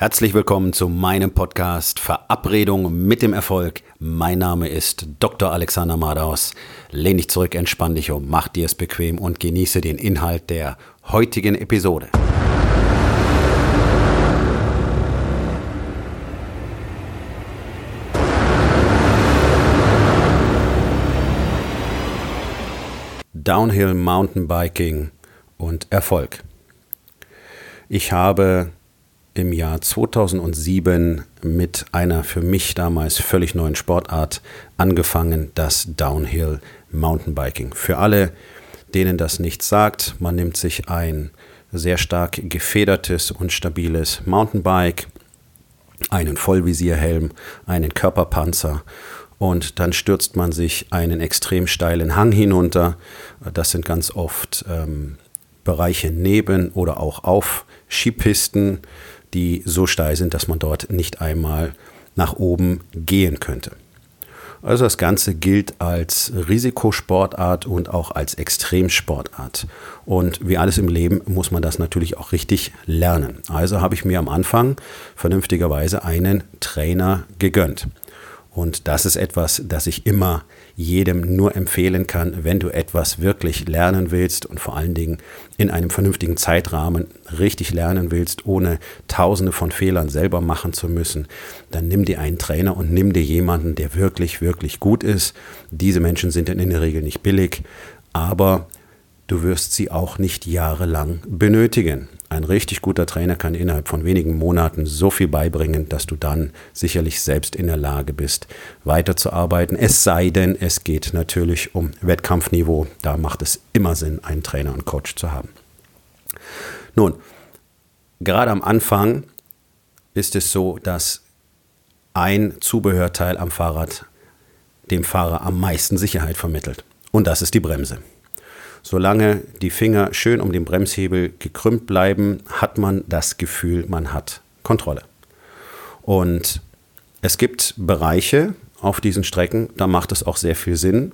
Herzlich willkommen zu meinem Podcast Verabredung mit dem Erfolg. Mein Name ist Dr. Alexander Madaus. Lehn dich zurück, entspann dich um, mach dir es bequem und genieße den Inhalt der heutigen Episode. Downhill Mountainbiking und Erfolg. Ich habe im Jahr 2007 mit einer für mich damals völlig neuen Sportart angefangen, das Downhill Mountainbiking. Für alle, denen das nichts sagt, man nimmt sich ein sehr stark gefedertes und stabiles Mountainbike, einen Vollvisierhelm, einen Körperpanzer und dann stürzt man sich einen extrem steilen Hang hinunter. Das sind ganz oft ähm, Bereiche neben oder auch auf Skipisten die so steil sind, dass man dort nicht einmal nach oben gehen könnte. Also das Ganze gilt als Risikosportart und auch als Extremsportart. Und wie alles im Leben muss man das natürlich auch richtig lernen. Also habe ich mir am Anfang vernünftigerweise einen Trainer gegönnt. Und das ist etwas, das ich immer jedem nur empfehlen kann, wenn du etwas wirklich lernen willst und vor allen Dingen in einem vernünftigen Zeitrahmen richtig lernen willst, ohne tausende von Fehlern selber machen zu müssen, dann nimm dir einen Trainer und nimm dir jemanden, der wirklich, wirklich gut ist. Diese Menschen sind in der Regel nicht billig, aber du wirst sie auch nicht jahrelang benötigen. Ein richtig guter Trainer kann innerhalb von wenigen Monaten so viel beibringen, dass du dann sicherlich selbst in der Lage bist, weiterzuarbeiten. Es sei denn, es geht natürlich um Wettkampfniveau. Da macht es immer Sinn, einen Trainer und Coach zu haben. Nun, gerade am Anfang ist es so, dass ein Zubehörteil am Fahrrad dem Fahrer am meisten Sicherheit vermittelt. Und das ist die Bremse. Solange die Finger schön um den Bremshebel gekrümmt bleiben, hat man das Gefühl, man hat Kontrolle. Und es gibt Bereiche auf diesen Strecken, da macht es auch sehr viel Sinn,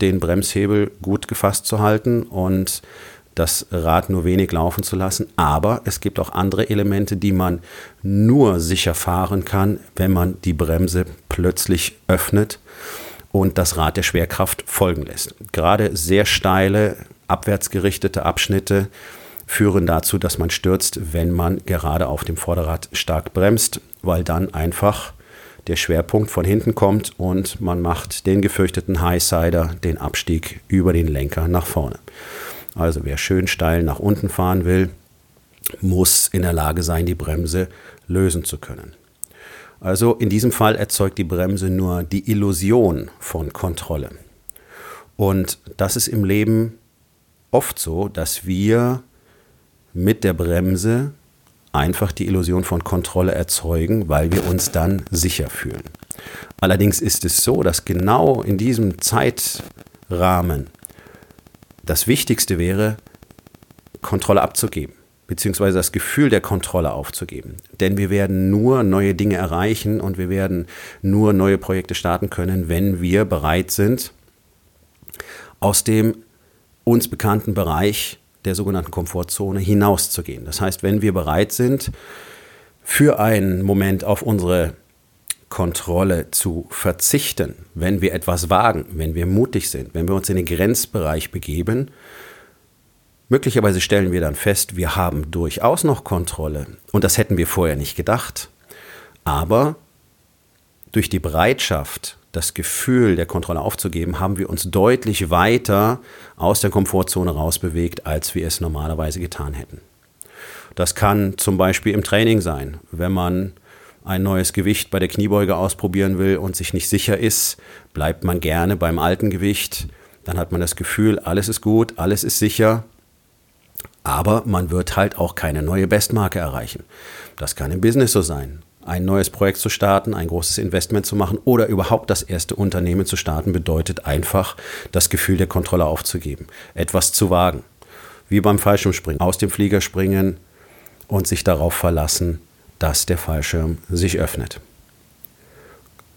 den Bremshebel gut gefasst zu halten und das Rad nur wenig laufen zu lassen. Aber es gibt auch andere Elemente, die man nur sicher fahren kann, wenn man die Bremse plötzlich öffnet und das Rad der Schwerkraft folgen lässt. Gerade sehr steile abwärtsgerichtete Abschnitte führen dazu, dass man stürzt, wenn man gerade auf dem Vorderrad stark bremst, weil dann einfach der Schwerpunkt von hinten kommt und man macht den gefürchteten Highsider, den Abstieg über den Lenker nach vorne. Also wer schön steil nach unten fahren will, muss in der Lage sein, die Bremse lösen zu können. Also in diesem Fall erzeugt die Bremse nur die Illusion von Kontrolle. Und das ist im Leben oft so, dass wir mit der Bremse einfach die Illusion von Kontrolle erzeugen, weil wir uns dann sicher fühlen. Allerdings ist es so, dass genau in diesem Zeitrahmen das Wichtigste wäre, Kontrolle abzugeben, beziehungsweise das Gefühl der Kontrolle aufzugeben. Denn wir werden nur neue Dinge erreichen und wir werden nur neue Projekte starten können, wenn wir bereit sind, aus dem uns bekannten Bereich der sogenannten Komfortzone hinauszugehen. Das heißt, wenn wir bereit sind, für einen Moment auf unsere Kontrolle zu verzichten, wenn wir etwas wagen, wenn wir mutig sind, wenn wir uns in den Grenzbereich begeben, möglicherweise stellen wir dann fest, wir haben durchaus noch Kontrolle und das hätten wir vorher nicht gedacht. Aber durch die Bereitschaft, das Gefühl der Kontrolle aufzugeben, haben wir uns deutlich weiter aus der Komfortzone rausbewegt, als wir es normalerweise getan hätten. Das kann zum Beispiel im Training sein, wenn man ein neues Gewicht bei der Kniebeuge ausprobieren will und sich nicht sicher ist, bleibt man gerne beim alten Gewicht. Dann hat man das Gefühl, alles ist gut, alles ist sicher, aber man wird halt auch keine neue Bestmarke erreichen. Das kann im Business so sein ein neues Projekt zu starten, ein großes Investment zu machen oder überhaupt das erste Unternehmen zu starten, bedeutet einfach, das Gefühl der Kontrolle aufzugeben, etwas zu wagen. Wie beim Fallschirmspringen, aus dem Flieger springen und sich darauf verlassen, dass der Fallschirm sich öffnet.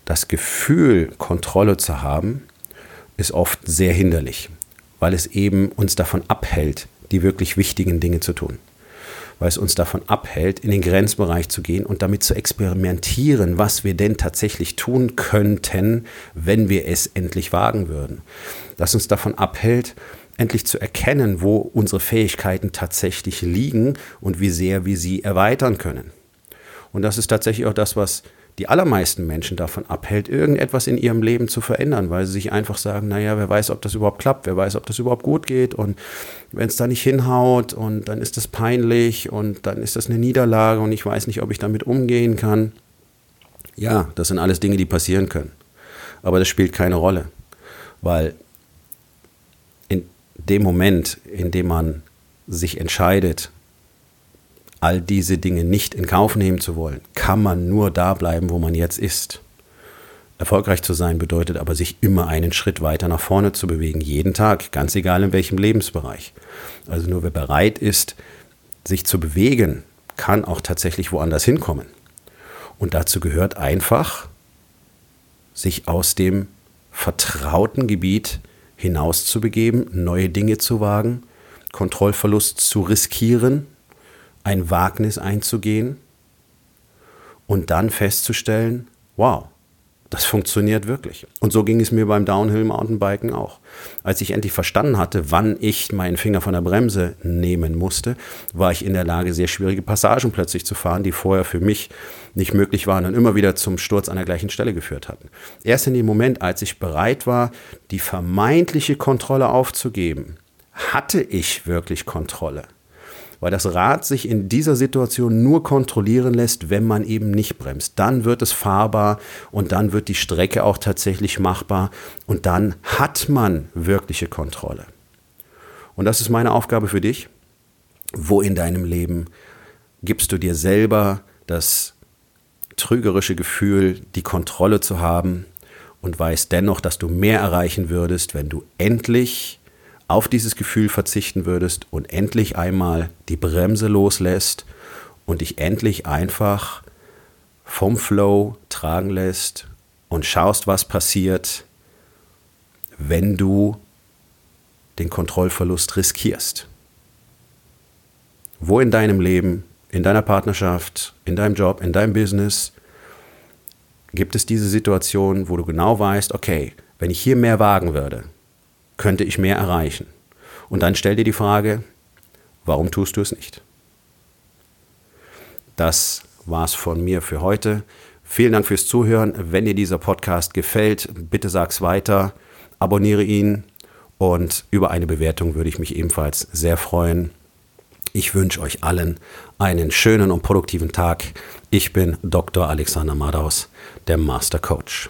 Das Gefühl, Kontrolle zu haben, ist oft sehr hinderlich, weil es eben uns davon abhält, die wirklich wichtigen Dinge zu tun. weil es uns davon abhält, in den Grenzbereich zu gehen und damit zu experimentieren, was wir denn tatsächlich tun könnten, wenn wir es endlich wagen würden. Das uns davon abhält, endlich zu erkennen, wo unsere Fähigkeiten tatsächlich liegen und wie sehr wir sie erweitern können. Und das ist tatsächlich auch das, was die allermeisten Menschen davon abhält, irgendetwas in ihrem Leben zu verändern, weil sie sich einfach sagen, naja, wer weiß, ob das überhaupt klappt, wer weiß, ob das überhaupt gut geht und wenn es da nicht hinhaut und dann ist das peinlich und dann ist das eine Niederlage und ich weiß nicht, ob ich damit umgehen kann. Ja, das sind alles Dinge, die passieren können. Aber das spielt keine Rolle, weil in dem Moment, in dem man sich entscheidet, all diese Dinge nicht in Kauf nehmen zu wollen, kann man nur da bleiben, wo man jetzt ist. Erfolgreich zu sein bedeutet aber, sich immer einen Schritt weiter nach vorne zu bewegen, jeden Tag, ganz egal in welchem Lebensbereich. Also nur wer bereit ist, sich zu bewegen, kann auch tatsächlich woanders hinkommen. Und dazu gehört einfach, sich aus dem vertrauten Gebiet hinauszubegeben, neue Dinge zu wagen, Kontrollverlust zu riskieren, ein Wagnis einzugehen und dann festzustellen, wow, das funktioniert wirklich. Und so ging es mir beim Downhill Mountainbiken auch. Als ich endlich verstanden hatte, wann ich meinen Finger von der Bremse nehmen musste, war ich in der Lage, sehr schwierige Passagen plötzlich zu fahren, die vorher für mich nicht möglich waren und immer wieder zum Sturz an der gleichen Stelle geführt hatten. Erst in dem Moment, als ich bereit war, die vermeintliche Kontrolle aufzugeben, hatte ich wirklich Kontrolle weil das Rad sich in dieser Situation nur kontrollieren lässt, wenn man eben nicht bremst. Dann wird es fahrbar und dann wird die Strecke auch tatsächlich machbar und dann hat man wirkliche Kontrolle. Und das ist meine Aufgabe für dich. Wo in deinem Leben gibst du dir selber das trügerische Gefühl, die Kontrolle zu haben und weißt dennoch, dass du mehr erreichen würdest, wenn du endlich auf dieses Gefühl verzichten würdest und endlich einmal die Bremse loslässt und dich endlich einfach vom Flow tragen lässt und schaust, was passiert, wenn du den Kontrollverlust riskierst. Wo in deinem Leben, in deiner Partnerschaft, in deinem Job, in deinem Business gibt es diese Situation, wo du genau weißt, okay, wenn ich hier mehr wagen würde, könnte ich mehr erreichen. Und dann stell dir die Frage, warum tust du es nicht? Das war's von mir für heute. Vielen Dank fürs Zuhören. Wenn dir dieser Podcast gefällt, bitte sag's weiter, abonniere ihn und über eine Bewertung würde ich mich ebenfalls sehr freuen. Ich wünsche euch allen einen schönen und produktiven Tag. Ich bin Dr. Alexander Madaus, der Master Coach.